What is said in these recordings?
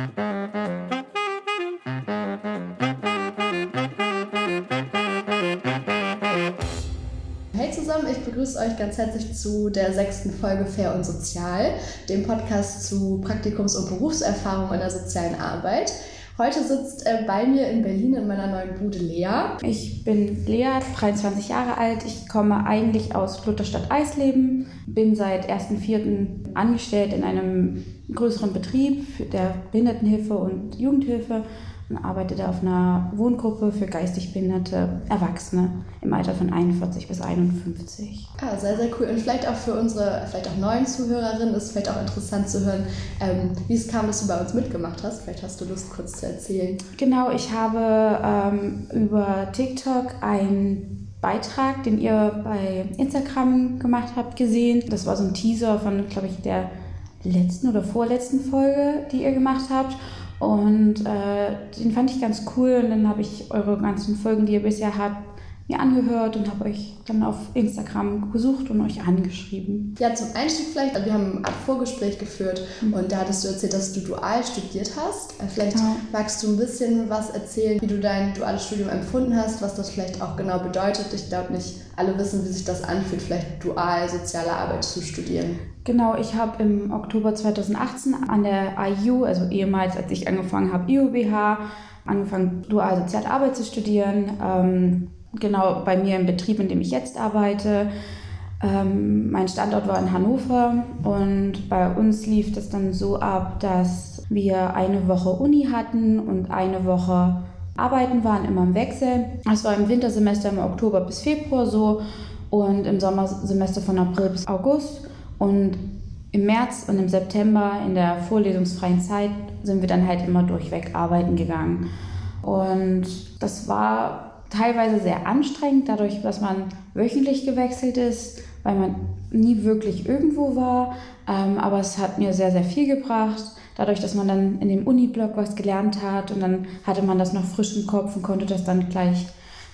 Hey zusammen, ich begrüße euch ganz herzlich zu der sechsten Folge Fair und Sozial, dem Podcast zu Praktikums- und Berufserfahrung in der sozialen Arbeit. Heute sitzt äh, bei mir in Berlin in meiner neuen Bude Lea. Ich bin Lea, 23 Jahre alt. Ich komme eigentlich aus Lutherstadt Eisleben, bin seit 1.4. angestellt in einem größeren Betrieb der Behindertenhilfe und Jugendhilfe und arbeite da auf einer Wohngruppe für geistig behinderte Erwachsene im Alter von 41 bis 51. Ah, sehr, sehr cool. Und vielleicht auch für unsere, vielleicht auch neuen Zuhörerinnen ist vielleicht auch interessant zu hören, ähm, wie es kam, dass du bei uns mitgemacht hast. Vielleicht hast du Lust, kurz zu erzählen. Genau, ich habe ähm, über TikTok einen Beitrag, den ihr bei Instagram gemacht habt, gesehen. Das war so ein Teaser von, glaube ich, der letzten oder vorletzten Folge, die ihr gemacht habt. Und äh, den fand ich ganz cool. Und dann habe ich eure ganzen Folgen, die ihr bisher habt, mir angehört und habe euch dann auf Instagram gesucht und euch angeschrieben. Ja, zum Einstieg vielleicht, wir haben ein Vorgespräch geführt mhm. und da hattest du erzählt, dass du dual studiert hast. Äh, vielleicht ja. magst du ein bisschen was erzählen, wie du dein duales Studium empfunden hast, was das vielleicht auch genau bedeutet. Ich glaube nicht alle wissen, wie sich das anfühlt, vielleicht dual soziale Arbeit zu studieren. Genau, ich habe im Oktober 2018 an der IU, also ehemals, als ich angefangen habe, IUBH, angefangen, dual soziale Arbeit zu studieren. Ähm, genau bei mir im Betrieb, in dem ich jetzt arbeite. Ähm, mein Standort war in Hannover und bei uns lief das dann so ab, dass wir eine Woche Uni hatten und eine Woche Arbeiten waren, immer im Wechsel. Das war im Wintersemester im Oktober bis Februar so und im Sommersemester von April bis August. Und im März und im September in der vorlesungsfreien Zeit sind wir dann halt immer durchweg arbeiten gegangen. Und das war teilweise sehr anstrengend, dadurch, dass man wöchentlich gewechselt ist, weil man nie wirklich irgendwo war. Ähm, aber es hat mir sehr, sehr viel gebracht. Dadurch, dass man dann in dem Uni-Blog was gelernt hat und dann hatte man das noch frisch im Kopf und konnte das dann gleich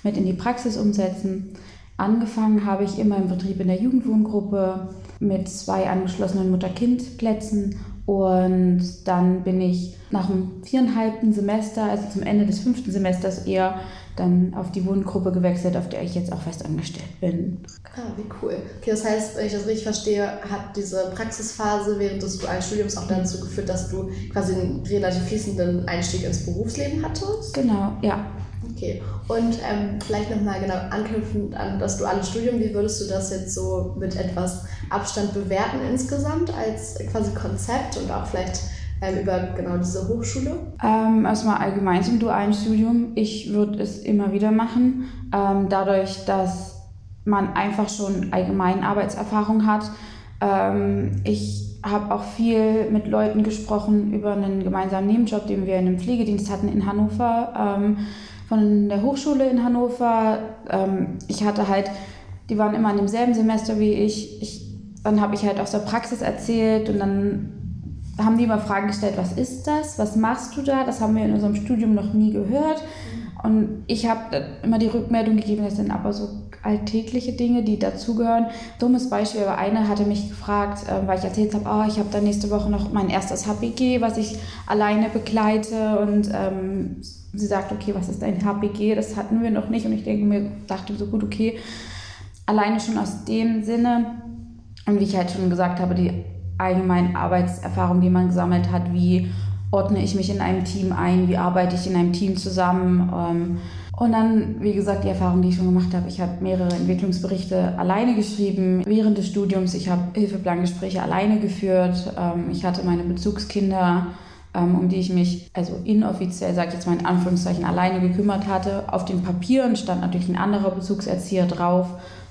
mit in die Praxis umsetzen. Angefangen habe ich immer im Betrieb in der Jugendwohngruppe mit zwei angeschlossenen Mutter-Kind-Plätzen und dann bin ich nach dem viereinhalbten Semester, also zum Ende des fünften Semesters eher dann auf die Wohngruppe gewechselt, auf der ich jetzt auch fest angestellt bin. Ah, wie cool. Okay, das heißt, wenn ich das richtig verstehe, hat diese Praxisphase während des dualen Studiums auch dazu geführt, dass du quasi einen relativ fließenden Einstieg ins Berufsleben hattest? Genau, ja. Okay, und ähm, vielleicht nochmal genau anknüpfend an das duale Studium, wie würdest du das jetzt so mit etwas Abstand bewerten insgesamt als quasi Konzept und auch vielleicht ähm, über genau diese Hochschule? Ähm, erstmal allgemein zum dualen Studium. Ich würde es immer wieder machen, ähm, dadurch, dass man einfach schon allgemein Arbeitserfahrung hat. Ähm, ich habe auch viel mit Leuten gesprochen über einen gemeinsamen Nebenjob, den wir in einem Pflegedienst hatten in Hannover, ähm, von der Hochschule in Hannover. Ähm, ich hatte halt, die waren immer in demselben Semester wie ich. ich dann habe ich halt aus der Praxis erzählt und dann haben die immer Fragen gestellt, was ist das? Was machst du da? Das haben wir in unserem Studium noch nie gehört. Und ich habe immer die Rückmeldung gegeben, das sind aber so alltägliche Dinge, die dazugehören. Dummes Beispiel, aber eine hatte mich gefragt, äh, weil ich erzählt habe, oh, ich habe da nächste Woche noch mein erstes HPG, was ich alleine begleite. Und ähm, sie sagt, okay, was ist dein HPG? Das hatten wir noch nicht. Und ich denke mir, dachte so gut, okay, alleine schon aus dem Sinne. Und wie ich halt schon gesagt habe, die allgemeinen Arbeitserfahrung, die man gesammelt hat, wie ordne ich mich in einem Team ein, wie arbeite ich in einem Team zusammen. Ähm, und dann, wie gesagt, die Erfahrung, die ich schon gemacht habe. Ich habe mehrere Entwicklungsberichte alleine geschrieben während des Studiums. Ich habe Hilfeplangespräche alleine geführt. Ähm, ich hatte meine Bezugskinder, ähm, um die ich mich, also inoffiziell, sage ich jetzt mal in Anführungszeichen, alleine gekümmert hatte. Auf den Papieren stand natürlich ein anderer Bezugserzieher drauf.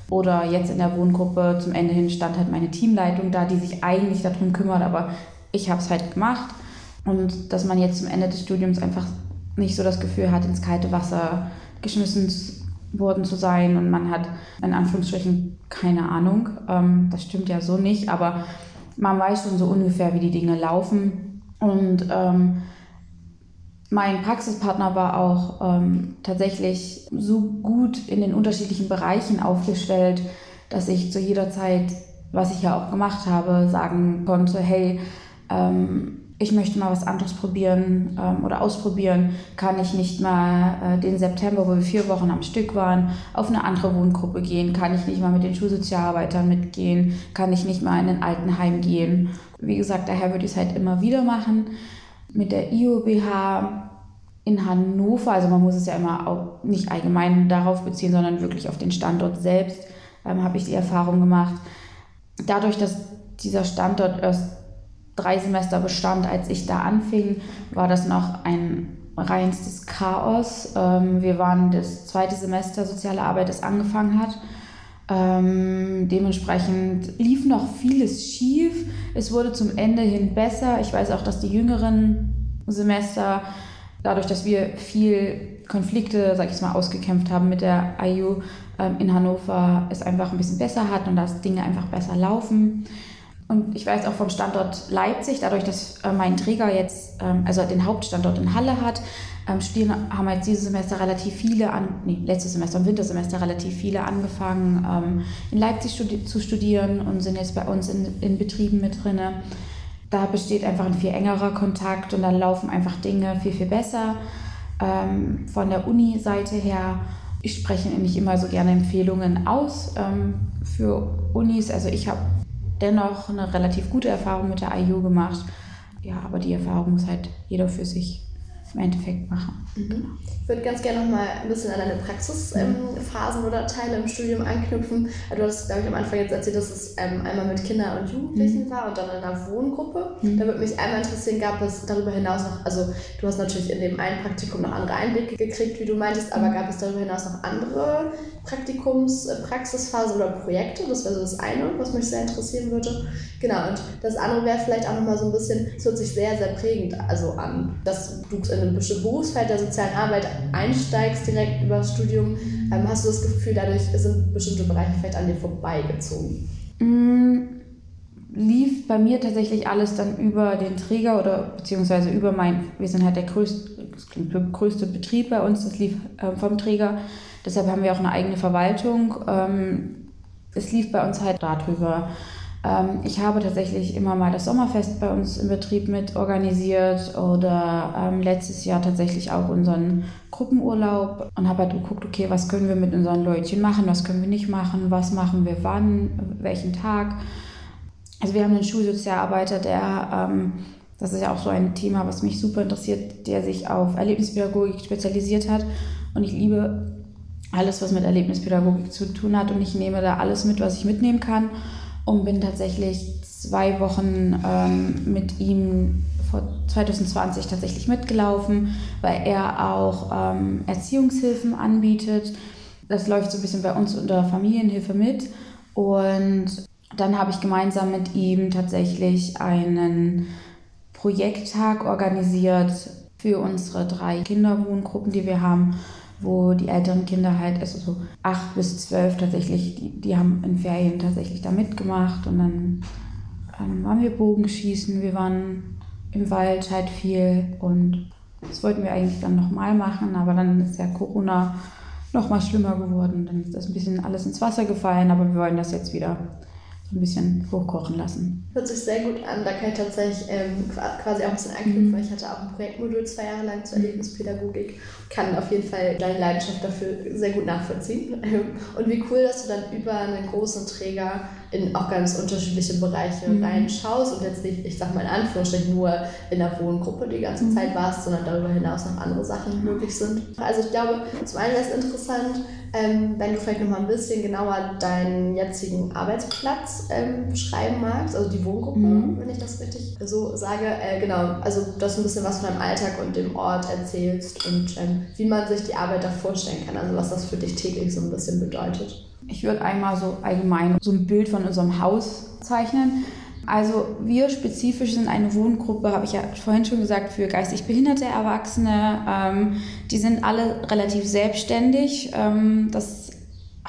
Oder jetzt in der Wohngruppe zum Ende hin stand halt meine Teamleitung da, die sich eigentlich darum kümmert, aber ich habe es halt gemacht. Und dass man jetzt zum Ende des Studiums einfach nicht so das Gefühl hat, ins kalte Wasser geschmissen worden zu sein und man hat in Anführungsstrichen keine Ahnung. Ähm, das stimmt ja so nicht, aber man weiß schon so ungefähr, wie die Dinge laufen. Und ähm, mein Praxispartner war auch ähm, tatsächlich so gut in den unterschiedlichen Bereichen aufgestellt, dass ich zu jeder Zeit, was ich ja auch gemacht habe, sagen konnte, hey, ähm, ich möchte mal was anderes probieren ähm, oder ausprobieren, kann ich nicht mal äh, den September, wo wir vier Wochen am Stück waren, auf eine andere Wohngruppe gehen, kann ich nicht mal mit den Schulsozialarbeitern mitgehen, kann ich nicht mal in ein Altenheim gehen. Wie gesagt, daher würde ich es halt immer wieder machen. Mit der IOBH in Hannover, also man muss es ja immer auch nicht allgemein darauf beziehen, sondern wirklich auf den Standort selbst, ähm, habe ich die Erfahrung gemacht. Dadurch, dass dieser Standort erst drei Semester bestand, als ich da anfing, war das noch ein reinstes Chaos. Ähm, wir waren das zweite Semester Soziale Arbeit, das angefangen hat. Ähm, dementsprechend lief noch vieles schief. Es wurde zum Ende hin besser. Ich weiß auch, dass die jüngeren Semester, dadurch, dass wir viel Konflikte, sag ich mal, ausgekämpft haben mit der IU ähm, in Hannover, es einfach ein bisschen besser hat und dass Dinge einfach besser laufen. Und ich weiß auch vom Standort Leipzig, dadurch, dass äh, mein Träger jetzt, ähm, also den Hauptstandort in Halle hat, ähm, studieren, haben jetzt dieses Semester relativ viele, an, nee, letztes Semester im Wintersemester relativ viele angefangen, ähm, in Leipzig studi zu studieren und sind jetzt bei uns in, in Betrieben mit drin. Da besteht einfach ein viel engerer Kontakt und dann laufen einfach Dinge viel, viel besser. Von der Uni-Seite her, ich spreche nicht immer so gerne Empfehlungen aus für Unis. Also ich habe dennoch eine relativ gute Erfahrung mit der IU gemacht. Ja, aber die Erfahrung muss halt jeder für sich im Endeffekt machen. Mhm. Ich würde ganz gerne noch mal ein bisschen an deine Praxisphasen ähm, oder Teile im Studium anknüpfen. Du hast, glaube ich, am Anfang jetzt erzählt, dass es ähm, einmal mit Kindern und Jugendlichen mhm. war und dann in einer Wohngruppe. Mhm. Da würde mich einmal interessieren, gab es darüber hinaus noch, also du hast natürlich in dem einen Praktikum noch andere Einblicke gekriegt, wie du meintest, aber mhm. gab es darüber hinaus noch andere Praktikums-, äh, Praxisphasen oder Projekte? Das wäre so das eine, was mich sehr interessieren würde. Genau, und das andere wäre vielleicht auch noch mal so ein bisschen, es hört sich sehr, sehr prägend also an, dass du in einem bestimmten Berufsfeld der sozialen Arbeit einsteigst direkt über das Studium, ähm, hast du das Gefühl, dadurch sind bestimmte Bereiche vielleicht an dir vorbeigezogen? Mm, lief bei mir tatsächlich alles dann über den Träger oder beziehungsweise über mein, wir sind halt der größte, größte Betrieb bei uns, das lief äh, vom Träger. Deshalb haben wir auch eine eigene Verwaltung. Ähm, es lief bei uns halt darüber. Ähm, ich habe tatsächlich immer mal das Sommerfest bei uns im Betrieb mit organisiert oder ähm, letztes Jahr tatsächlich auch unseren Gruppenurlaub und habe halt geguckt, okay, was können wir mit unseren Leutchen machen, was können wir nicht machen, was machen wir wann, welchen Tag. Also wir haben einen Schulsozialarbeiter, der, ähm, das ist ja auch so ein Thema, was mich super interessiert, der sich auf Erlebnispädagogik spezialisiert hat und ich liebe alles, was mit Erlebnispädagogik zu tun hat und ich nehme da alles mit, was ich mitnehmen kann und bin tatsächlich zwei Wochen ähm, mit ihm vor 2020 tatsächlich mitgelaufen, weil er auch ähm, Erziehungshilfen anbietet. Das läuft so ein bisschen bei uns unter Familienhilfe mit. Und dann habe ich gemeinsam mit ihm tatsächlich einen Projekttag organisiert für unsere drei Kinderwohngruppen, die wir haben wo die älteren Kinder halt, also so acht bis zwölf tatsächlich, die, die haben in Ferien tatsächlich da mitgemacht und dann ähm, waren wir Bogenschießen, wir waren im Wald halt viel und das wollten wir eigentlich dann nochmal machen, aber dann ist ja Corona nochmal schlimmer geworden, dann ist das ein bisschen alles ins Wasser gefallen, aber wir wollen das jetzt wieder so ein bisschen hochkochen lassen. Hört sich sehr gut an. Da kann ich tatsächlich ähm, quasi auch ein bisschen anknüpfen, mhm. weil ich hatte auch ein Projektmodul zwei Jahre lang zur Erlebnispädagogik. Kann auf jeden Fall deine Leidenschaft dafür sehr gut nachvollziehen. Und wie cool, dass du dann über einen großen Träger in auch ganz unterschiedliche Bereiche mhm. reinschaust und jetzt nicht, ich sag mal in Anführungsstrichen, nur in der Wohngruppe die ganze mhm. Zeit warst, sondern darüber hinaus noch andere Sachen möglich sind. Also ich glaube, zum einen wäre es interessant, ähm, wenn du vielleicht noch mal ein bisschen genauer deinen jetzigen Arbeitsplatz ähm, beschreiben magst, also die Wohngruppe, mhm. wenn ich das richtig so sage. Äh, genau, also dass du ein bisschen was von deinem Alltag und dem Ort erzählst und ähm, wie man sich die Arbeit da vorstellen kann, also was das für dich täglich so ein bisschen bedeutet. Ich würde einmal so allgemein so ein Bild von unserem Haus zeichnen. Also wir spezifisch sind eine Wohngruppe, habe ich ja vorhin schon gesagt, für geistig behinderte Erwachsene. Ähm, die sind alle relativ selbstständig. Ähm, das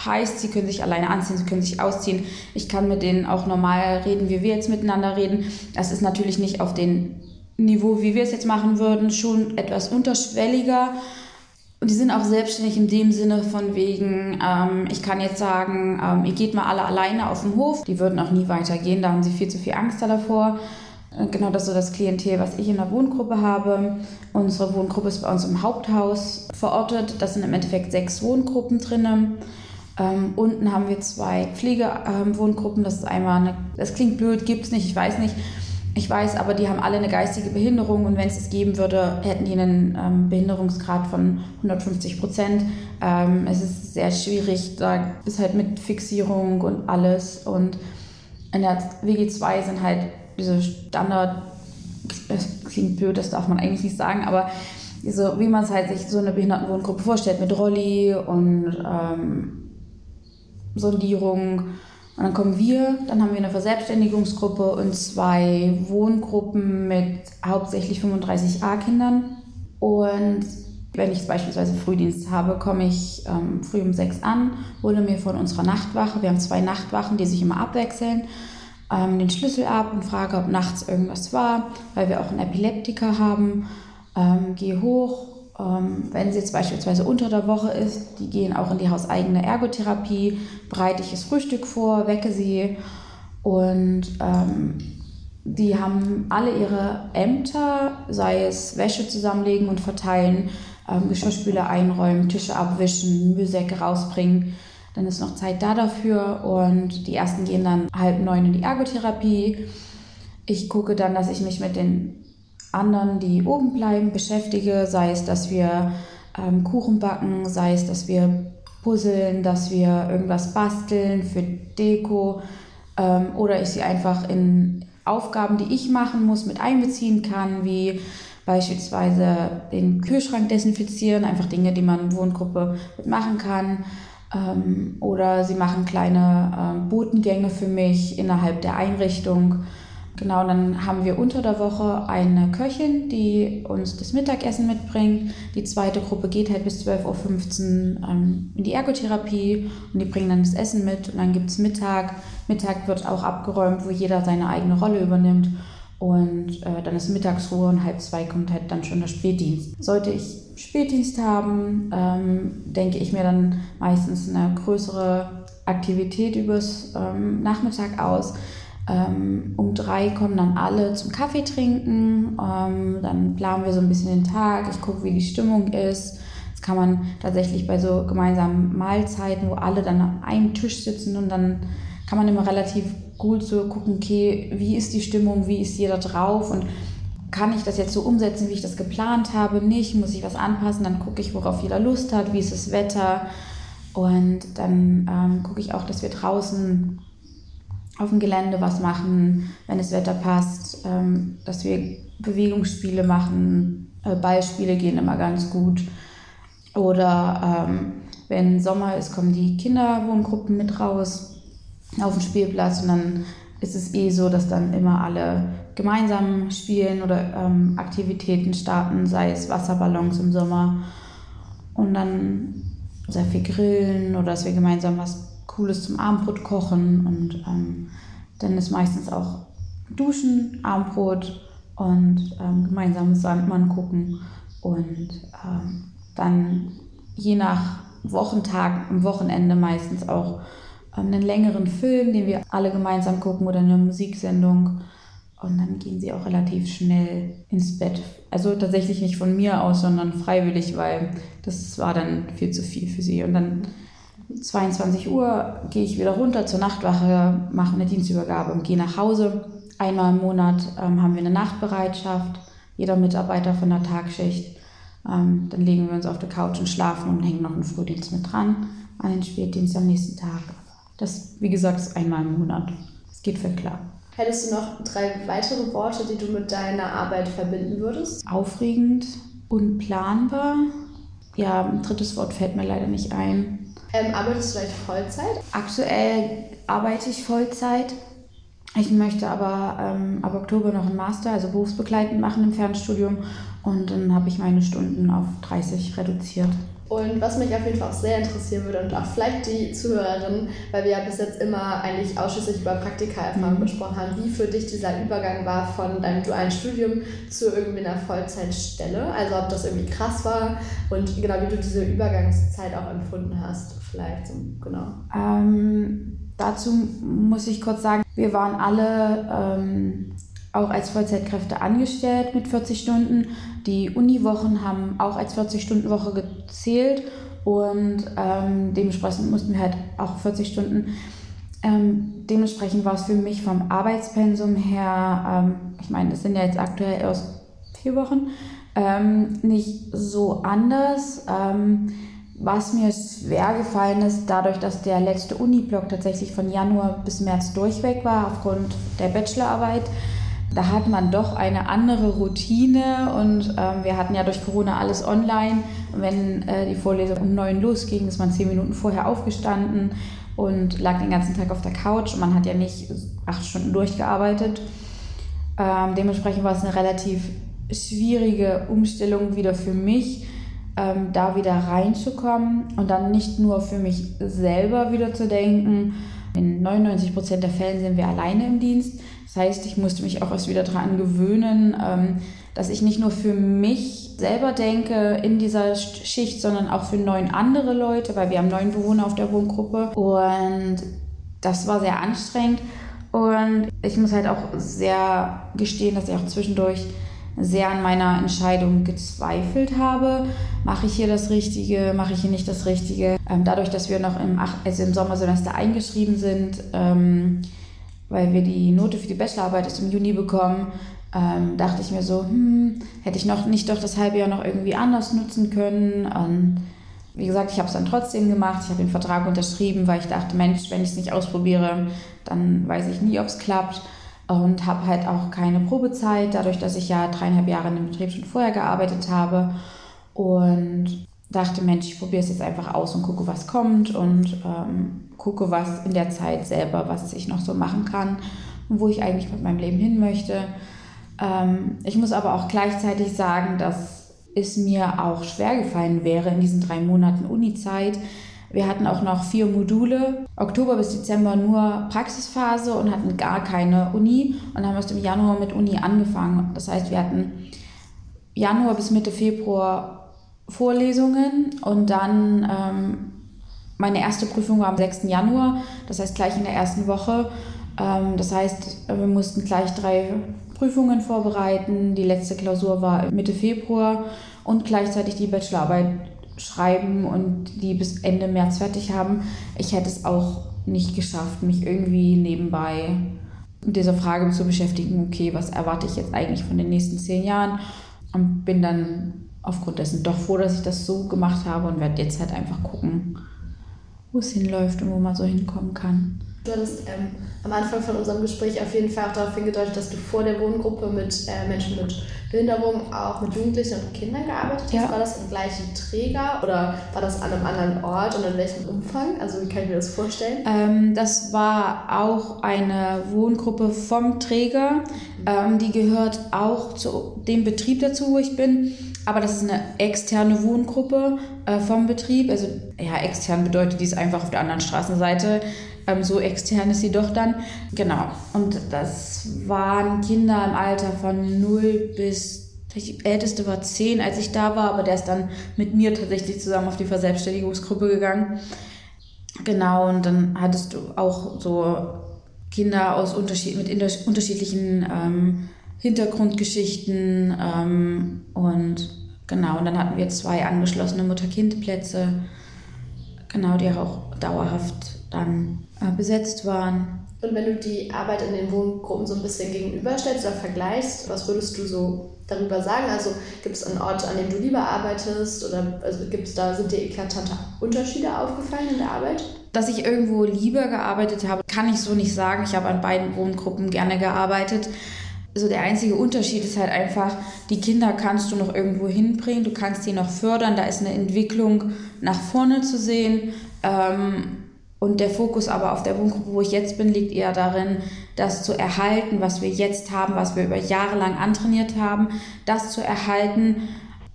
heißt, sie können sich alleine anziehen, sie können sich ausziehen. Ich kann mit denen auch normal reden, wie wir jetzt miteinander reden. Das ist natürlich nicht auf dem Niveau, wie wir es jetzt machen würden, schon etwas unterschwelliger. Und die sind auch selbstständig in dem Sinne von wegen, ähm, ich kann jetzt sagen, ähm, ihr geht mal alle alleine auf den Hof. Die würden auch nie weitergehen, da haben sie viel zu viel Angst davor. Äh, genau das ist so das Klientel, was ich in der Wohngruppe habe. Unsere Wohngruppe ist bei uns im Haupthaus verortet. Das sind im Endeffekt sechs Wohngruppen drinnen. Ähm, unten haben wir zwei Pflegewohngruppen. Das ist einmal eine, das klingt blöd, gibt es nicht, ich weiß nicht. Ich weiß aber, die haben alle eine geistige Behinderung und wenn es es geben würde, hätten die einen ähm, Behinderungsgrad von 150 Prozent. Ähm, es ist sehr schwierig, da ist halt mit Fixierung und alles. Und in der WG2 sind halt diese Standard, das klingt blöd, das darf man eigentlich nicht sagen, aber so, wie man es halt sich so eine Behindertenwohngruppe vorstellt, mit Rolli und ähm, Sondierung. Und dann kommen wir, dann haben wir eine Verselbstständigungsgruppe und zwei Wohngruppen mit hauptsächlich 35a-Kindern. Und wenn ich beispielsweise Frühdienst habe, komme ich ähm, früh um sechs an, hole mir von unserer Nachtwache, wir haben zwei Nachtwachen, die sich immer abwechseln, ähm, den Schlüssel ab und frage, ob nachts irgendwas war, weil wir auch einen Epileptiker haben. Ähm, gehe hoch, wenn sie jetzt beispielsweise unter der Woche ist, die gehen auch in die hauseigene Ergotherapie, bereite ich das Frühstück vor, wecke sie und ähm, die haben alle ihre Ämter, sei es Wäsche zusammenlegen und verteilen, ähm, Geschirrspüler einräumen, Tische abwischen, Müllsäcke rausbringen. Dann ist noch Zeit da dafür und die ersten gehen dann halb neun in die Ergotherapie. Ich gucke dann, dass ich mich mit den anderen, die oben bleiben, beschäftige, sei es, dass wir ähm, Kuchen backen, sei es, dass wir puzzeln, dass wir irgendwas basteln für Deko ähm, oder ich sie einfach in Aufgaben, die ich machen muss, mit einbeziehen kann, wie beispielsweise den Kühlschrank desinfizieren, einfach Dinge, die man in Wohngruppe mitmachen kann. Ähm, oder sie machen kleine ähm, Botengänge für mich innerhalb der Einrichtung. Genau, dann haben wir unter der Woche eine Köchin, die uns das Mittagessen mitbringt. Die zweite Gruppe geht halt bis 12.15 Uhr ähm, in die Ergotherapie und die bringen dann das Essen mit. Und dann gibt es Mittag. Mittag wird auch abgeräumt, wo jeder seine eigene Rolle übernimmt. Und äh, dann ist Mittagsruhe und halb zwei kommt halt dann schon der Spätdienst. Sollte ich Spätdienst haben, ähm, denke ich mir dann meistens eine größere Aktivität übers ähm, Nachmittag aus ähm, um drei kommen dann alle zum Kaffee trinken. Ähm, dann planen wir so ein bisschen den Tag. Ich gucke, wie die Stimmung ist. Das kann man tatsächlich bei so gemeinsamen Mahlzeiten, wo alle dann an einem Tisch sitzen und dann kann man immer relativ gut so gucken, okay, wie ist die Stimmung, wie ist jeder drauf? Und kann ich das jetzt so umsetzen, wie ich das geplant habe, nicht, muss ich was anpassen, dann gucke ich, worauf jeder Lust hat, wie ist das Wetter? Und dann ähm, gucke ich auch, dass wir draußen auf dem Gelände was machen, wenn das Wetter passt, ähm, dass wir Bewegungsspiele machen, äh, Ballspiele gehen immer ganz gut. Oder ähm, wenn Sommer ist, kommen die Kinderwohngruppen mit raus auf den Spielplatz und dann ist es eh so, dass dann immer alle gemeinsam spielen oder ähm, Aktivitäten starten, sei es Wasserballons im Sommer und dann sehr viel grillen oder dass wir gemeinsam was Cooles zum Abendbrot kochen und ähm, dann ist meistens auch Duschen, Abendbrot und ähm, gemeinsames Sandmann gucken und ähm, dann je nach Wochentag, am Wochenende meistens auch ähm, einen längeren Film, den wir alle gemeinsam gucken oder eine Musiksendung. Und dann gehen sie auch relativ schnell ins Bett. Also tatsächlich nicht von mir aus, sondern freiwillig, weil das war dann viel zu viel für sie. Und dann 22 Uhr gehe ich wieder runter zur Nachtwache, mache eine Dienstübergabe und gehe nach Hause. Einmal im Monat ähm, haben wir eine Nachtbereitschaft, jeder Mitarbeiter von der Tagschicht. Ähm, dann legen wir uns auf der Couch und schlafen und hängen noch einen Frühdienst mit dran an den Spätdienst am nächsten Tag. Das, wie gesagt, ist einmal im Monat. Es geht für klar. Hättest du noch drei weitere Worte, die du mit deiner Arbeit verbinden würdest? Aufregend, unplanbar. Ja, ein drittes Wort fällt mir leider nicht ein. Ähm, arbeitest du vielleicht Vollzeit? Aktuell arbeite ich Vollzeit. Ich möchte aber ähm, ab Oktober noch einen Master, also berufsbegleitend machen im Fernstudium. Und dann habe ich meine Stunden auf 30 reduziert. Und was mich auf jeden Fall auch sehr interessieren würde und auch vielleicht die Zuhörerinnen, weil wir ja bis jetzt immer eigentlich ausschließlich über Praktikaerfahrung mhm. gesprochen haben, wie für dich dieser Übergang war von deinem dualen Studium zu irgendwie einer Vollzeitstelle. Also ob das irgendwie krass war und genau wie du diese Übergangszeit auch empfunden hast, vielleicht so, genau. Ähm, dazu muss ich kurz sagen, wir waren alle ähm, auch als Vollzeitkräfte angestellt mit 40 Stunden. Die Uniwochen haben auch als 40-Stunden-Woche gezählt und ähm, dementsprechend mussten wir halt auch 40 Stunden. Ähm, dementsprechend war es für mich vom Arbeitspensum her, ähm, ich meine, das sind ja jetzt aktuell erst vier Wochen, ähm, nicht so anders. Ähm, was mir schwer gefallen ist, dadurch, dass der letzte Uni-Block tatsächlich von Januar bis März durchweg war, aufgrund der Bachelorarbeit, da hat man doch eine andere Routine und ähm, wir hatten ja durch Corona alles online. Wenn äh, die Vorlesung um neun losging, ist man zehn Minuten vorher aufgestanden und lag den ganzen Tag auf der Couch und man hat ja nicht acht Stunden durchgearbeitet. Ähm, dementsprechend war es eine relativ schwierige Umstellung wieder für mich, ähm, da wieder reinzukommen und dann nicht nur für mich selber wieder zu denken. In 99 Prozent der Fällen sind wir alleine im Dienst das heißt, ich musste mich auch erst wieder daran gewöhnen, ähm, dass ich nicht nur für mich selber denke in dieser Schicht, sondern auch für neun andere Leute, weil wir haben neun Bewohner auf der Wohngruppe. Und das war sehr anstrengend. Und ich muss halt auch sehr gestehen, dass ich auch zwischendurch sehr an meiner Entscheidung gezweifelt habe. Mache ich hier das Richtige, mache ich hier nicht das Richtige? Ähm, dadurch, dass wir noch im, also im Sommersemester eingeschrieben sind, ähm, weil wir die Note für die Bachelorarbeit erst im Juni bekommen, ähm, dachte ich mir so, hm, hätte ich noch nicht doch das halbe Jahr noch irgendwie anders nutzen können. Und wie gesagt, ich habe es dann trotzdem gemacht. Ich habe den Vertrag unterschrieben, weil ich dachte, Mensch, wenn ich es nicht ausprobiere, dann weiß ich nie, ob es klappt. Und habe halt auch keine Probezeit, dadurch, dass ich ja dreieinhalb Jahre in dem Betrieb schon vorher gearbeitet habe. Und dachte, Mensch, ich probiere es jetzt einfach aus und gucke, was kommt. Und ähm, gucke, was in der Zeit selber, was ich noch so machen kann und wo ich eigentlich mit meinem Leben hin möchte. Ähm, ich muss aber auch gleichzeitig sagen, dass es mir auch schwer gefallen wäre in diesen drei Monaten Uni-Zeit. Wir hatten auch noch vier Module, Oktober bis Dezember nur Praxisphase und hatten gar keine Uni und haben erst im Januar mit Uni angefangen. Das heißt, wir hatten Januar bis Mitte Februar Vorlesungen und dann ähm, meine erste Prüfung war am 6. Januar, das heißt gleich in der ersten Woche. Ähm, das heißt, wir mussten gleich drei Prüfungen vorbereiten. Die letzte Klausur war Mitte Februar und gleichzeitig die Bachelorarbeit schreiben und die bis Ende März fertig haben. Ich hätte es auch nicht geschafft, mich irgendwie nebenbei mit dieser Frage zu beschäftigen, okay, was erwarte ich jetzt eigentlich von den nächsten zehn Jahren? Und bin dann aufgrund dessen doch froh, dass ich das so gemacht habe und werde jetzt halt einfach gucken, wo es hinläuft und wo man so hinkommen kann. Du hattest ähm, am Anfang von unserem Gespräch auf jeden Fall auch darauf hingedeutet, dass du vor der Wohngruppe mit äh, Menschen mit Behinderung auch mit Jugendlichen und Kindern gearbeitet hast. Ja. War das im gleichen Träger oder war das an einem anderen Ort und in welchem Umfang? Also wie kann ich mir das vorstellen? Ähm, das war auch eine Wohngruppe vom Träger. Mhm. Ähm, die gehört auch zu dem Betrieb dazu, wo ich bin. Aber das ist eine externe Wohngruppe äh, vom Betrieb. Also ja, extern bedeutet dies einfach auf der anderen Straßenseite. Ähm, so extern ist sie doch dann. Genau. Und das waren Kinder im Alter von 0 bis die älteste war 10, als ich da war, aber der ist dann mit mir tatsächlich zusammen auf die Verselbstständigungsgruppe gegangen. Genau, und dann hattest du auch so Kinder aus Unterschied, mit unterschiedlichen ähm, Hintergrundgeschichten ähm, und genau, und dann hatten wir zwei angeschlossene Mutter-Kind-Plätze, genau, die auch dauerhaft dann äh, besetzt waren. Und wenn du die Arbeit in den Wohngruppen so ein bisschen gegenüberstellst oder vergleichst, was würdest du so darüber sagen? Also gibt es einen Ort, an dem du lieber arbeitest oder also gibt's da, sind dir eklatante Unterschiede aufgefallen in der Arbeit? Dass ich irgendwo lieber gearbeitet habe, kann ich so nicht sagen. Ich habe an beiden Wohngruppen gerne gearbeitet so der einzige Unterschied ist halt einfach, die Kinder kannst du noch irgendwo hinbringen, du kannst sie noch fördern, da ist eine Entwicklung nach vorne zu sehen. Ähm, und der Fokus aber auf der Wohngruppe, wo ich jetzt bin, liegt eher darin, das zu erhalten, was wir jetzt haben, was wir über Jahre lang antrainiert haben, das zu erhalten.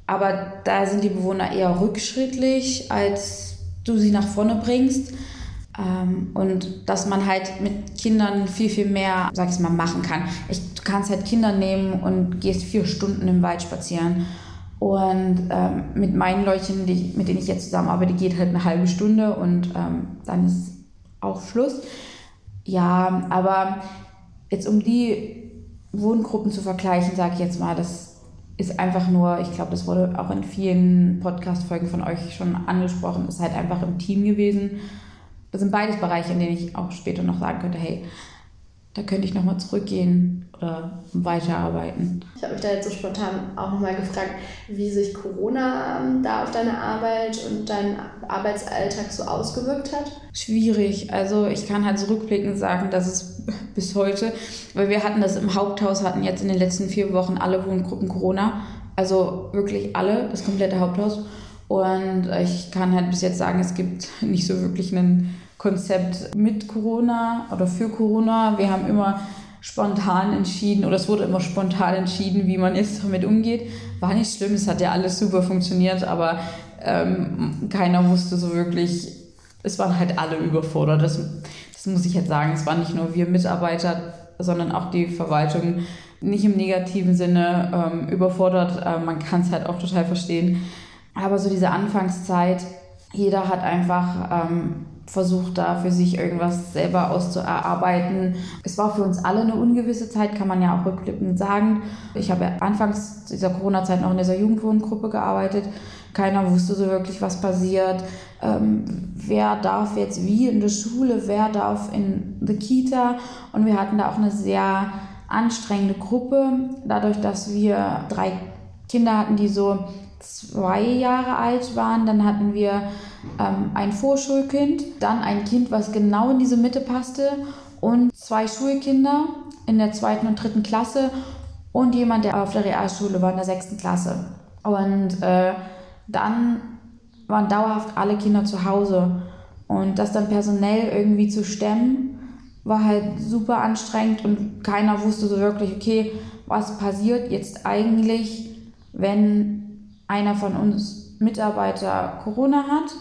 Aber da sind die Bewohner eher rückschrittlich, als du sie nach vorne bringst. Ähm, und dass man halt mit Kindern viel, viel mehr, sag ich mal, machen kann. Ich, du kannst halt Kinder nehmen und gehst vier Stunden im Wald spazieren. Und ähm, mit meinen Leuten, die, mit denen ich jetzt zusammenarbeite, geht halt eine halbe Stunde und ähm, dann ist auch Schluss. Ja, aber jetzt um die Wohngruppen zu vergleichen, sage ich jetzt mal, das ist einfach nur, ich glaube, das wurde auch in vielen Podcast-Folgen von euch schon angesprochen, ist halt einfach im Team gewesen. Das sind beides Bereiche, in denen ich auch später noch sagen könnte, hey, da könnte ich nochmal zurückgehen oder weiterarbeiten. Ich habe mich da jetzt so spontan auch nochmal gefragt, wie sich Corona ähm, da auf deine Arbeit und deinen Arbeitsalltag so ausgewirkt hat. Schwierig. Also ich kann halt zurückblickend sagen, dass es bis heute, weil wir hatten das im Haupthaus, hatten jetzt in den letzten vier Wochen alle Wohngruppen Corona. Also wirklich alle, das komplette Haupthaus. Und ich kann halt bis jetzt sagen, es gibt nicht so wirklich einen Konzept mit Corona oder für Corona. Wir haben immer spontan entschieden oder es wurde immer spontan entschieden, wie man jetzt damit umgeht. War nicht schlimm, es hat ja alles super funktioniert, aber ähm, keiner wusste so wirklich, es waren halt alle überfordert. Das, das muss ich jetzt sagen, es waren nicht nur wir Mitarbeiter, sondern auch die Verwaltung nicht im negativen Sinne ähm, überfordert. Äh, man kann es halt auch total verstehen. Aber so diese Anfangszeit, jeder hat einfach ähm, versucht da für sich irgendwas selber auszuarbeiten. Es war für uns alle eine ungewisse Zeit, kann man ja auch rückblickend sagen. Ich habe anfangs dieser Corona-Zeit noch in dieser Jugendwohngruppe gearbeitet. Keiner wusste so wirklich, was passiert. Ähm, wer darf jetzt wie in der Schule, wer darf in der Kita. Und wir hatten da auch eine sehr anstrengende Gruppe, dadurch, dass wir drei Kinder hatten, die so zwei Jahre alt waren. Dann hatten wir ähm, ein Vorschulkind, dann ein Kind, was genau in diese Mitte passte und zwei Schulkinder in der zweiten und dritten Klasse und jemand, der auf der Realschule war in der sechsten Klasse. Und äh, dann waren dauerhaft alle Kinder zu Hause. Und das dann personell irgendwie zu stemmen, war halt super anstrengend und keiner wusste so wirklich, okay, was passiert jetzt eigentlich, wenn einer von uns Mitarbeiter Corona hat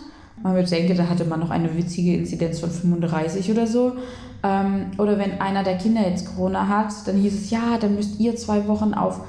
man würde denken, da hatte man noch eine witzige Inzidenz von 35 oder so. Ähm, oder wenn einer der Kinder jetzt Corona hat, dann hieß es, ja, dann müsst ihr zwei Wochen auf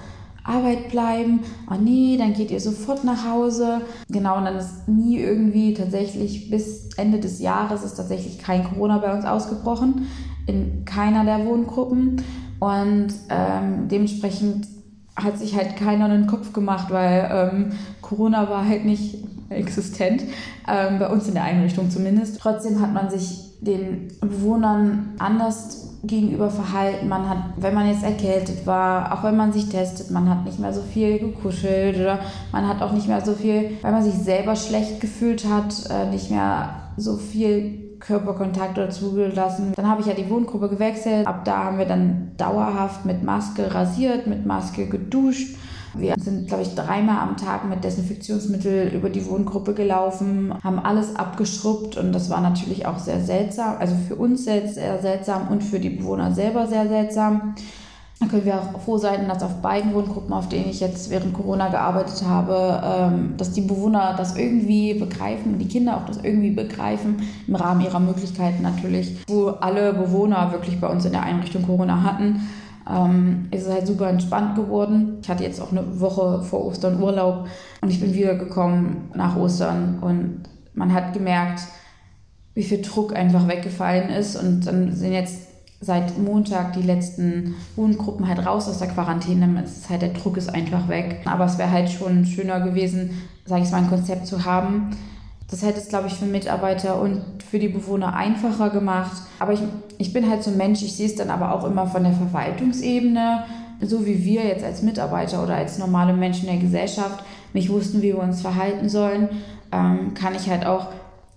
Arbeit bleiben. Oh nee, dann geht ihr sofort nach Hause. Genau, und dann ist nie irgendwie tatsächlich bis Ende des Jahres ist tatsächlich kein Corona bei uns ausgebrochen. In keiner der Wohngruppen. Und ähm, dementsprechend hat sich halt keiner einen Kopf gemacht, weil ähm, Corona war halt nicht existent, ähm, bei uns in der Einrichtung zumindest. Trotzdem hat man sich den Bewohnern anders gegenüber verhalten. Man hat, wenn man jetzt erkältet war, auch wenn man sich testet, man hat nicht mehr so viel gekuschelt oder man hat auch nicht mehr so viel, weil man sich selber schlecht gefühlt hat, äh, nicht mehr so viel Körperkontakt oder zugelassen. Dann habe ich ja die Wohngruppe gewechselt. Ab da haben wir dann dauerhaft mit Maske rasiert, mit Maske geduscht wir sind, glaube ich, dreimal am Tag mit Desinfektionsmittel über die Wohngruppe gelaufen, haben alles abgeschrubbt und das war natürlich auch sehr seltsam. Also für uns sehr, sehr seltsam und für die Bewohner selber sehr seltsam. Da können wir auch froh sein, dass auf beiden Wohngruppen, auf denen ich jetzt während Corona gearbeitet habe, ähm, dass die Bewohner das irgendwie begreifen, die Kinder auch das irgendwie begreifen, im Rahmen ihrer Möglichkeiten natürlich, wo alle Bewohner wirklich bei uns in der Einrichtung Corona hatten ähm, ist es halt super entspannt geworden. Ich hatte jetzt auch eine Woche vor Ostern Urlaub und ich bin wiedergekommen nach Ostern und man hat gemerkt, wie viel Druck einfach weggefallen ist und dann sind jetzt seit Montag die letzten Wohngruppen halt raus aus der Quarantäne. Es ist halt, der Druck ist einfach weg. Aber es wäre halt schon schöner gewesen, sage ich mal, ein Konzept zu haben, das hätte es, glaube ich, für Mitarbeiter und für die Bewohner einfacher gemacht. Aber ich, ich bin halt so ein Mensch, ich sehe es dann aber auch immer von der Verwaltungsebene, so wie wir jetzt als Mitarbeiter oder als normale Menschen der Gesellschaft nicht wussten, wie wir uns verhalten sollen, ähm, kann ich halt auch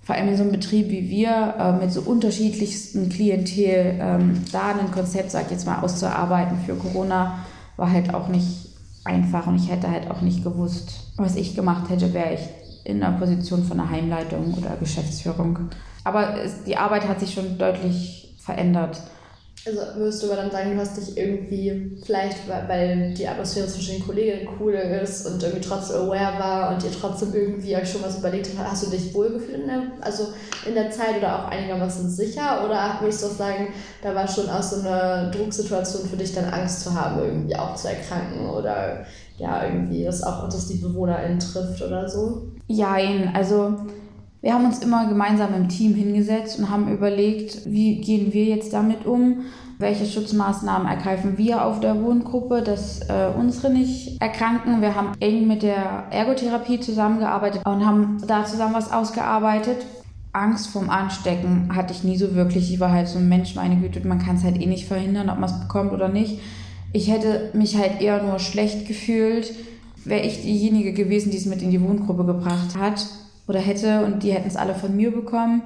vor allem in so einem Betrieb wie wir äh, mit so unterschiedlichsten Klientel ähm, da ein Konzept, sag ich jetzt mal, auszuarbeiten für Corona, war halt auch nicht einfach und ich hätte halt auch nicht gewusst, was ich gemacht hätte, wäre ich in der Position von der Heimleitung oder Geschäftsführung. Aber es, die Arbeit hat sich schon deutlich verändert. Also würdest du aber dann sagen, du hast dich irgendwie, vielleicht weil die Atmosphäre zwischen den Kolleginnen cool ist und irgendwie trotzdem aware war und ihr trotzdem irgendwie euch schon was überlegt habt, hast du dich wohlgefühlt in der, also in der Zeit oder auch einigermaßen sicher? Oder würdest du auch sagen, da war schon auch so eine Drucksituation für dich, dann Angst zu haben, irgendwie auch zu erkranken oder ja, irgendwie, dass auch dass die BewohnerInnen trifft oder so? Jein, also Wir haben uns immer gemeinsam im Team hingesetzt und haben überlegt, wie gehen wir jetzt damit um, welche Schutzmaßnahmen ergreifen wir auf der Wohngruppe, dass äh, unsere nicht erkranken. Wir haben eng mit der Ergotherapie zusammengearbeitet und haben da zusammen was ausgearbeitet. Angst vorm Anstecken hatte ich nie so wirklich. Ich war halt so ein Mensch, meine Güte, man kann es halt eh nicht verhindern, ob man es bekommt oder nicht. Ich hätte mich halt eher nur schlecht gefühlt, wäre ich diejenige gewesen, die es mit in die Wohngruppe gebracht hat oder hätte und die hätten es alle von mir bekommen,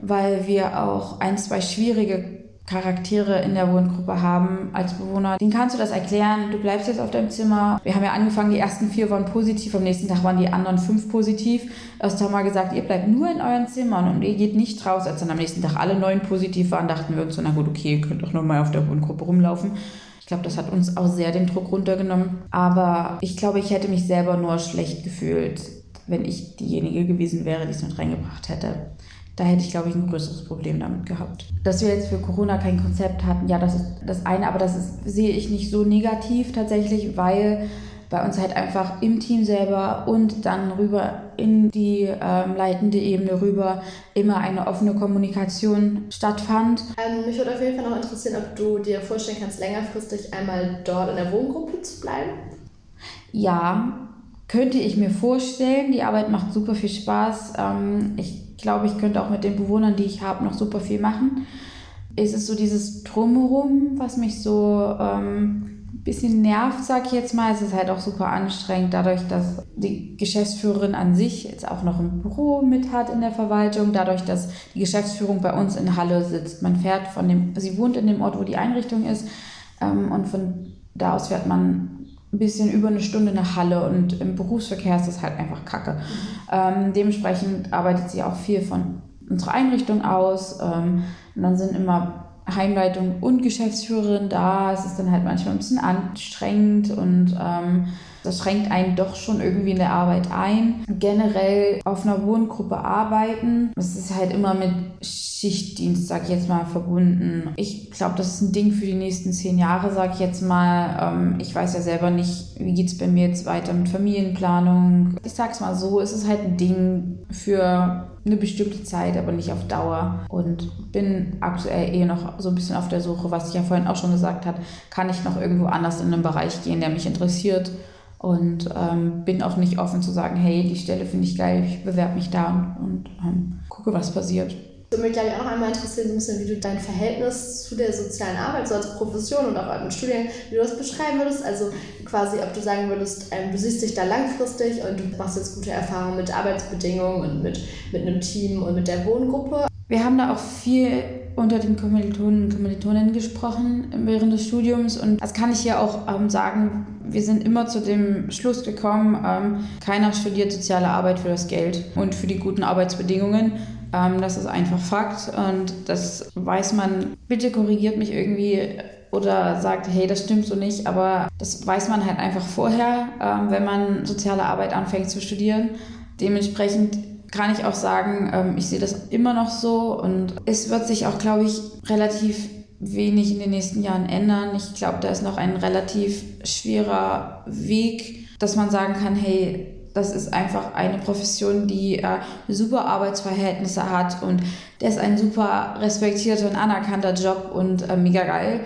weil wir auch ein, zwei schwierige Charaktere in der Wohngruppe haben als Bewohner. Den kannst du das erklären, du bleibst jetzt auf deinem Zimmer. Wir haben ja angefangen, die ersten vier waren positiv, am nächsten Tag waren die anderen fünf positiv. Erst haben wir gesagt, ihr bleibt nur in euren Zimmern und ihr geht nicht raus. Als dann am nächsten Tag alle neun positiv waren, dachten wir uns so, na gut, okay, ihr könnt doch nur mal auf der Wohngruppe rumlaufen. Ich glaube, das hat uns auch sehr den Druck runtergenommen. Aber ich glaube, ich hätte mich selber nur schlecht gefühlt, wenn ich diejenige gewesen wäre, die es mit reingebracht hätte. Da hätte ich, glaube ich, ein größeres Problem damit gehabt. Dass wir jetzt für Corona kein Konzept hatten, ja, das ist das eine, aber das ist, sehe ich nicht so negativ tatsächlich, weil bei uns halt einfach im Team selber und dann rüber in die ähm, leitende Ebene rüber immer eine offene Kommunikation stattfand. Ähm, mich würde auf jeden Fall noch interessieren, ob du dir vorstellen kannst, längerfristig einmal dort in der Wohngruppe zu bleiben. Ja, könnte ich mir vorstellen. Die Arbeit macht super viel Spaß. Ähm, ich glaube, ich könnte auch mit den Bewohnern, die ich habe, noch super viel machen. Es ist so dieses Drumherum, was mich so ähm, ein bisschen nervt, sag ich jetzt mal. Es ist halt auch super anstrengend, dadurch, dass die Geschäftsführerin an sich jetzt auch noch ein Büro mit hat in der Verwaltung, dadurch, dass die Geschäftsführung bei uns in Halle sitzt. Man fährt von dem, sie wohnt in dem Ort, wo die Einrichtung ist, ähm, und von da aus fährt man ein bisschen über eine Stunde nach Halle und im Berufsverkehr ist das halt einfach kacke. Ähm, dementsprechend arbeitet sie auch viel von unserer Einrichtung aus. Ähm, und dann sind immer Heimleitung und Geschäftsführerin da. Es ist dann halt manchmal ein bisschen anstrengend und ähm, das schränkt einen doch schon irgendwie in der Arbeit ein. Generell auf einer Wohngruppe arbeiten, es ist halt immer mit Schichtdienst, sag ich jetzt mal, verbunden. Ich glaube, das ist ein Ding für die nächsten zehn Jahre, sag ich jetzt mal. Ähm, ich weiß ja selber nicht, wie geht es bei mir jetzt weiter mit Familienplanung. Ich sag's mal so, es ist halt ein Ding für eine bestimmte Zeit, aber nicht auf Dauer. Und bin aktuell eh noch so ein bisschen auf der Suche, was ich ja vorhin auch schon gesagt habe, kann ich noch irgendwo anders in einen Bereich gehen, der mich interessiert und ähm, bin auch nicht offen zu sagen, hey, die Stelle finde ich geil, ich bewerbe mich da und, ähm, gucke, was passiert. Würde mich, glaube ich, auch noch einmal interessieren, ein bisschen, wie du dein Verhältnis zu der sozialen Arbeit, so als Profession und auch im Studium, wie du das beschreiben würdest. Also quasi, ob du sagen würdest, ähm, du siehst dich da langfristig und du machst jetzt gute Erfahrungen mit Arbeitsbedingungen und mit, mit einem Team und mit der Wohngruppe. Wir haben da auch viel unter den Kommilitonen und Kommilitoninnen gesprochen während des Studiums und das kann ich hier auch ähm, sagen, wir sind immer zu dem Schluss gekommen, ähm, keiner studiert soziale Arbeit für das Geld und für die guten Arbeitsbedingungen. Ähm, das ist einfach Fakt und das weiß man. Bitte korrigiert mich irgendwie oder sagt, hey, das stimmt so nicht, aber das weiß man halt einfach vorher, ähm, wenn man soziale Arbeit anfängt zu studieren. Dementsprechend kann ich auch sagen, ähm, ich sehe das immer noch so und es wird sich auch, glaube ich, relativ wenig in den nächsten Jahren ändern. Ich glaube, da ist noch ein relativ schwerer Weg, dass man sagen kann, hey, das ist einfach eine Profession, die äh, super Arbeitsverhältnisse hat und der ist ein super respektierter und anerkannter Job und äh, mega geil.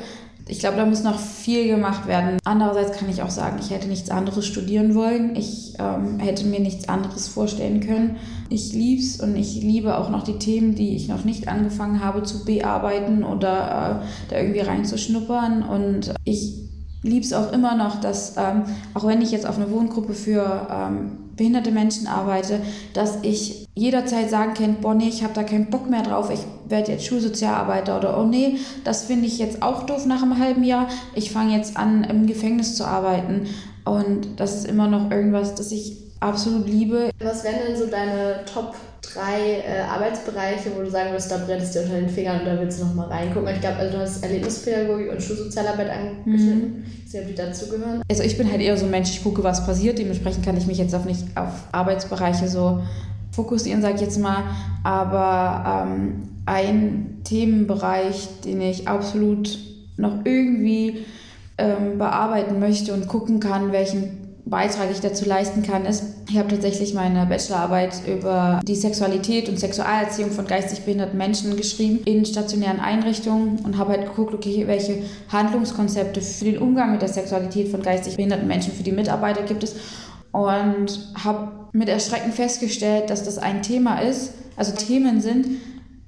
Ich glaube, da muss noch viel gemacht werden. Andererseits kann ich auch sagen, ich hätte nichts anderes studieren wollen. Ich ähm, hätte mir nichts anderes vorstellen können. Ich liebe es und ich liebe auch noch die Themen, die ich noch nicht angefangen habe zu bearbeiten oder äh, da irgendwie reinzuschnuppern. Und ich liebe es auch immer noch, dass, ähm, auch wenn ich jetzt auf eine Wohngruppe für ähm, behinderte Menschen arbeite, dass ich jederzeit sagen kann, boah nee, ich habe da keinen Bock mehr drauf, ich werde jetzt Schulsozialarbeiter oder oh nee, das finde ich jetzt auch doof nach einem halben Jahr, ich fange jetzt an im Gefängnis zu arbeiten und das ist immer noch irgendwas, das ich absolut liebe. Was wären denn so deine Top drei äh, Arbeitsbereiche, wo du sagen würdest, da brennt es dir unter den Fingern und da willst du nochmal reingucken. Ich glaube, also du hast Erlebnispädagogik und Schulsozialarbeit angeschnitten. Mhm. Ich weiß nicht, ob die dazugehören. Also ich bin halt eher so ein Mensch, ich gucke, was passiert. Dementsprechend kann ich mich jetzt auch nicht auf Arbeitsbereiche so fokussieren, sage ich jetzt mal. Aber ähm, ein Themenbereich, den ich absolut noch irgendwie ähm, bearbeiten möchte und gucken kann, welchen Beitrag ich dazu leisten kann, ist, ich habe tatsächlich meine Bachelorarbeit über die Sexualität und Sexualerziehung von geistig behinderten Menschen geschrieben in stationären Einrichtungen und habe halt geguckt, okay, welche Handlungskonzepte für den Umgang mit der Sexualität von geistig behinderten Menschen für die Mitarbeiter gibt es und habe mit Erschrecken festgestellt, dass das ein Thema ist, also Themen sind,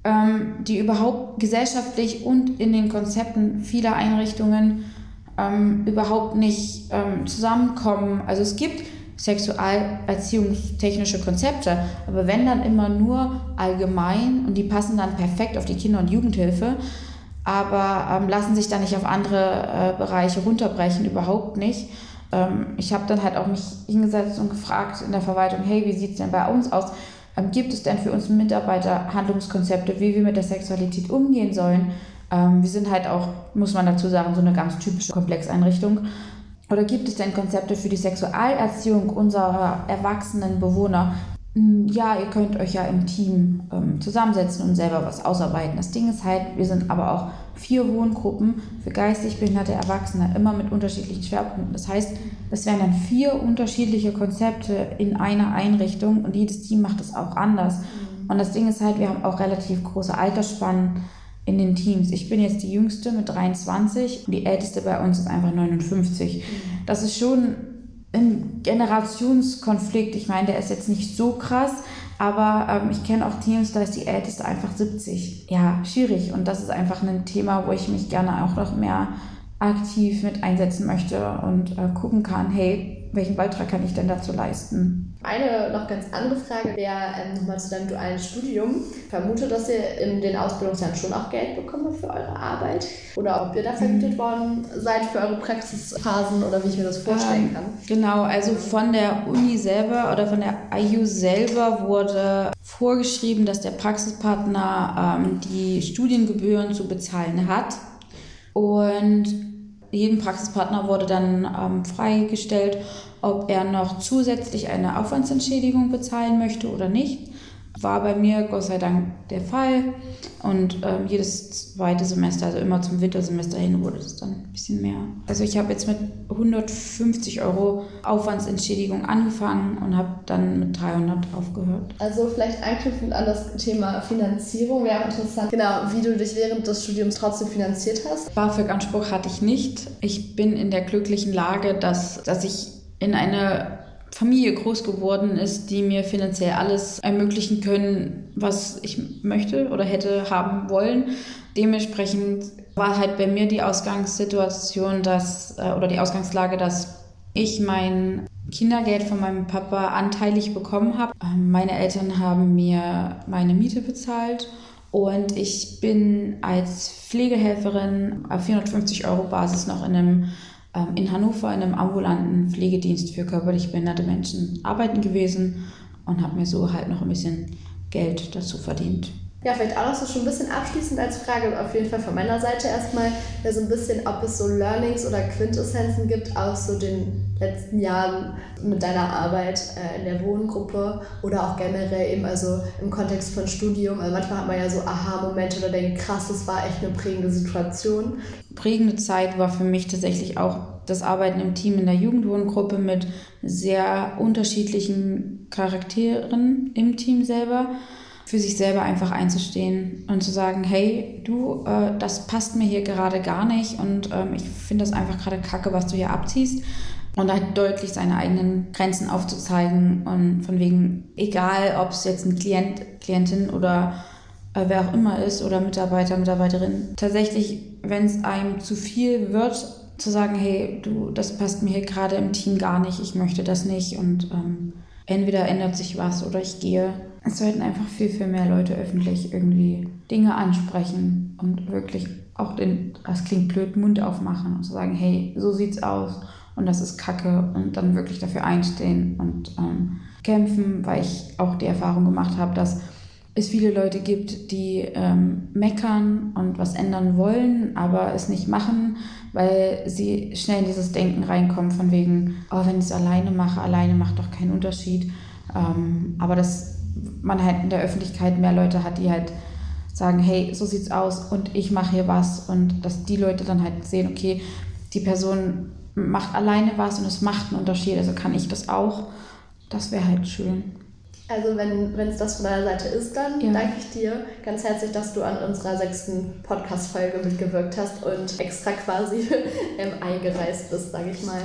ähm, die überhaupt gesellschaftlich und in den Konzepten vieler Einrichtungen ähm, überhaupt nicht ähm, zusammenkommen. Also es gibt sexualerziehungstechnische Konzepte, aber wenn dann immer nur allgemein und die passen dann perfekt auf die Kinder- und Jugendhilfe, aber ähm, lassen sich dann nicht auf andere äh, Bereiche runterbrechen, überhaupt nicht. Ähm, ich habe dann halt auch mich hingesetzt und gefragt in der Verwaltung, hey, wie sieht es denn bei uns aus? Ähm, gibt es denn für uns Mitarbeiter Handlungskonzepte, wie wir mit der Sexualität umgehen sollen? Ähm, wir sind halt auch, muss man dazu sagen, so eine ganz typische Komplexeinrichtung. Oder gibt es denn Konzepte für die Sexualerziehung unserer erwachsenen Bewohner? Hm, ja, ihr könnt euch ja im Team zusammensetzen und selber was ausarbeiten. Das Ding ist halt, wir sind aber auch vier Wohngruppen für geistig behinderte Erwachsene, immer mit unterschiedlichen Schwerpunkten. Das heißt, das wären dann vier unterschiedliche Konzepte in einer Einrichtung und jedes Team macht es auch anders. Mhm. Und das Ding ist halt, wir haben auch relativ große Altersspannen in den Teams. Ich bin jetzt die jüngste mit 23 und die älteste bei uns ist einfach 59. Mhm. Das ist schon ein Generationskonflikt. Ich meine, der ist jetzt nicht so krass, aber ähm, ich kenne auch Teams, da ist die älteste einfach 70. Ja, schwierig. Und das ist einfach ein Thema, wo ich mich gerne auch noch mehr aktiv mit einsetzen möchte und äh, gucken kann, hey, welchen Beitrag kann ich denn dazu leisten? Eine noch ganz andere Frage wäre ähm, nochmal zu deinem dualen Studium. Ich vermute, dass ihr in den Ausbildungsjahren schon auch Geld bekommen habt für eure Arbeit oder ob ihr da vergütet mhm. worden seid für eure Praxisphasen oder wie ich mir das vorstellen ähm, kann. Genau, also von der Uni selber oder von der IU selber wurde vorgeschrieben, dass der Praxispartner ähm, die Studiengebühren zu bezahlen hat. Und jedem Praxispartner wurde dann ähm, freigestellt, ob er noch zusätzlich eine Aufwandsentschädigung bezahlen möchte oder nicht. War bei mir Gott sei Dank der Fall. Und ähm, jedes zweite Semester, also immer zum Wintersemester hin, wurde es dann ein bisschen mehr. Also ich habe jetzt mit 150 Euro Aufwandsentschädigung angefangen und habe dann mit 300 aufgehört. Also vielleicht anknüpfend an das Thema Finanzierung wäre interessant, genau, wie du dich während des Studiums trotzdem finanziert hast. BAföG-Anspruch hatte ich nicht. Ich bin in der glücklichen Lage, dass, dass ich in eine Familie groß geworden ist, die mir finanziell alles ermöglichen können, was ich möchte oder hätte haben wollen. Dementsprechend war halt bei mir die Ausgangssituation, dass, äh, oder die Ausgangslage, dass ich mein Kindergeld von meinem Papa anteilig bekommen habe. Ähm, meine Eltern haben mir meine Miete bezahlt und ich bin als Pflegehelferin auf 450 Euro Basis noch in einem in Hannover in einem ambulanten Pflegedienst für körperlich behinderte Menschen arbeiten gewesen und habe mir so halt noch ein bisschen Geld dazu verdient. Ja, vielleicht auch noch so schon ein bisschen abschließend als Frage, auf jeden Fall von meiner Seite erstmal, ja, so ein bisschen, ob es so Learnings oder Quintessenzen gibt aus so den letzten Jahren mit deiner Arbeit äh, in der Wohngruppe oder auch generell eben also im Kontext von Studium. Also manchmal hat man ja so Aha-Momente oder denkt, krass, das war echt eine prägende Situation. Prägende Zeit war für mich tatsächlich auch das Arbeiten im Team in der Jugendwohngruppe mit sehr unterschiedlichen Charakteren im Team selber für sich selber einfach einzustehen und zu sagen, hey, du, äh, das passt mir hier gerade gar nicht und ähm, ich finde das einfach gerade kacke, was du hier abziehst. Und halt deutlich seine eigenen Grenzen aufzuzeigen und von wegen, egal ob es jetzt ein Klient, Klientin oder äh, wer auch immer ist oder Mitarbeiter, Mitarbeiterin, tatsächlich, wenn es einem zu viel wird, zu sagen, hey, du, das passt mir hier gerade im Team gar nicht, ich möchte das nicht und ähm, entweder ändert sich was oder ich gehe. Es sollten einfach viel, viel mehr Leute öffentlich irgendwie Dinge ansprechen und wirklich auch den, das klingt blöd, Mund aufmachen und zu sagen, hey, so sieht's aus und das ist Kacke und dann wirklich dafür einstehen und ähm, kämpfen, weil ich auch die Erfahrung gemacht habe, dass es viele Leute gibt, die ähm, meckern und was ändern wollen, aber es nicht machen, weil sie schnell in dieses Denken reinkommen von wegen, oh, wenn ich es alleine mache, alleine macht doch keinen Unterschied. Ähm, aber dass man halt in der Öffentlichkeit mehr Leute hat, die halt sagen, hey, so sieht's aus und ich mache hier was und dass die Leute dann halt sehen, okay, die Person macht alleine was und es macht einen Unterschied, also kann ich das auch. Das wäre halt schön. Also wenn es das von deiner Seite ist, dann ja. danke ich dir ganz herzlich, dass du an unserer sechsten Podcast-Folge mitgewirkt hast und extra quasi eingereist bist, sage ich mal.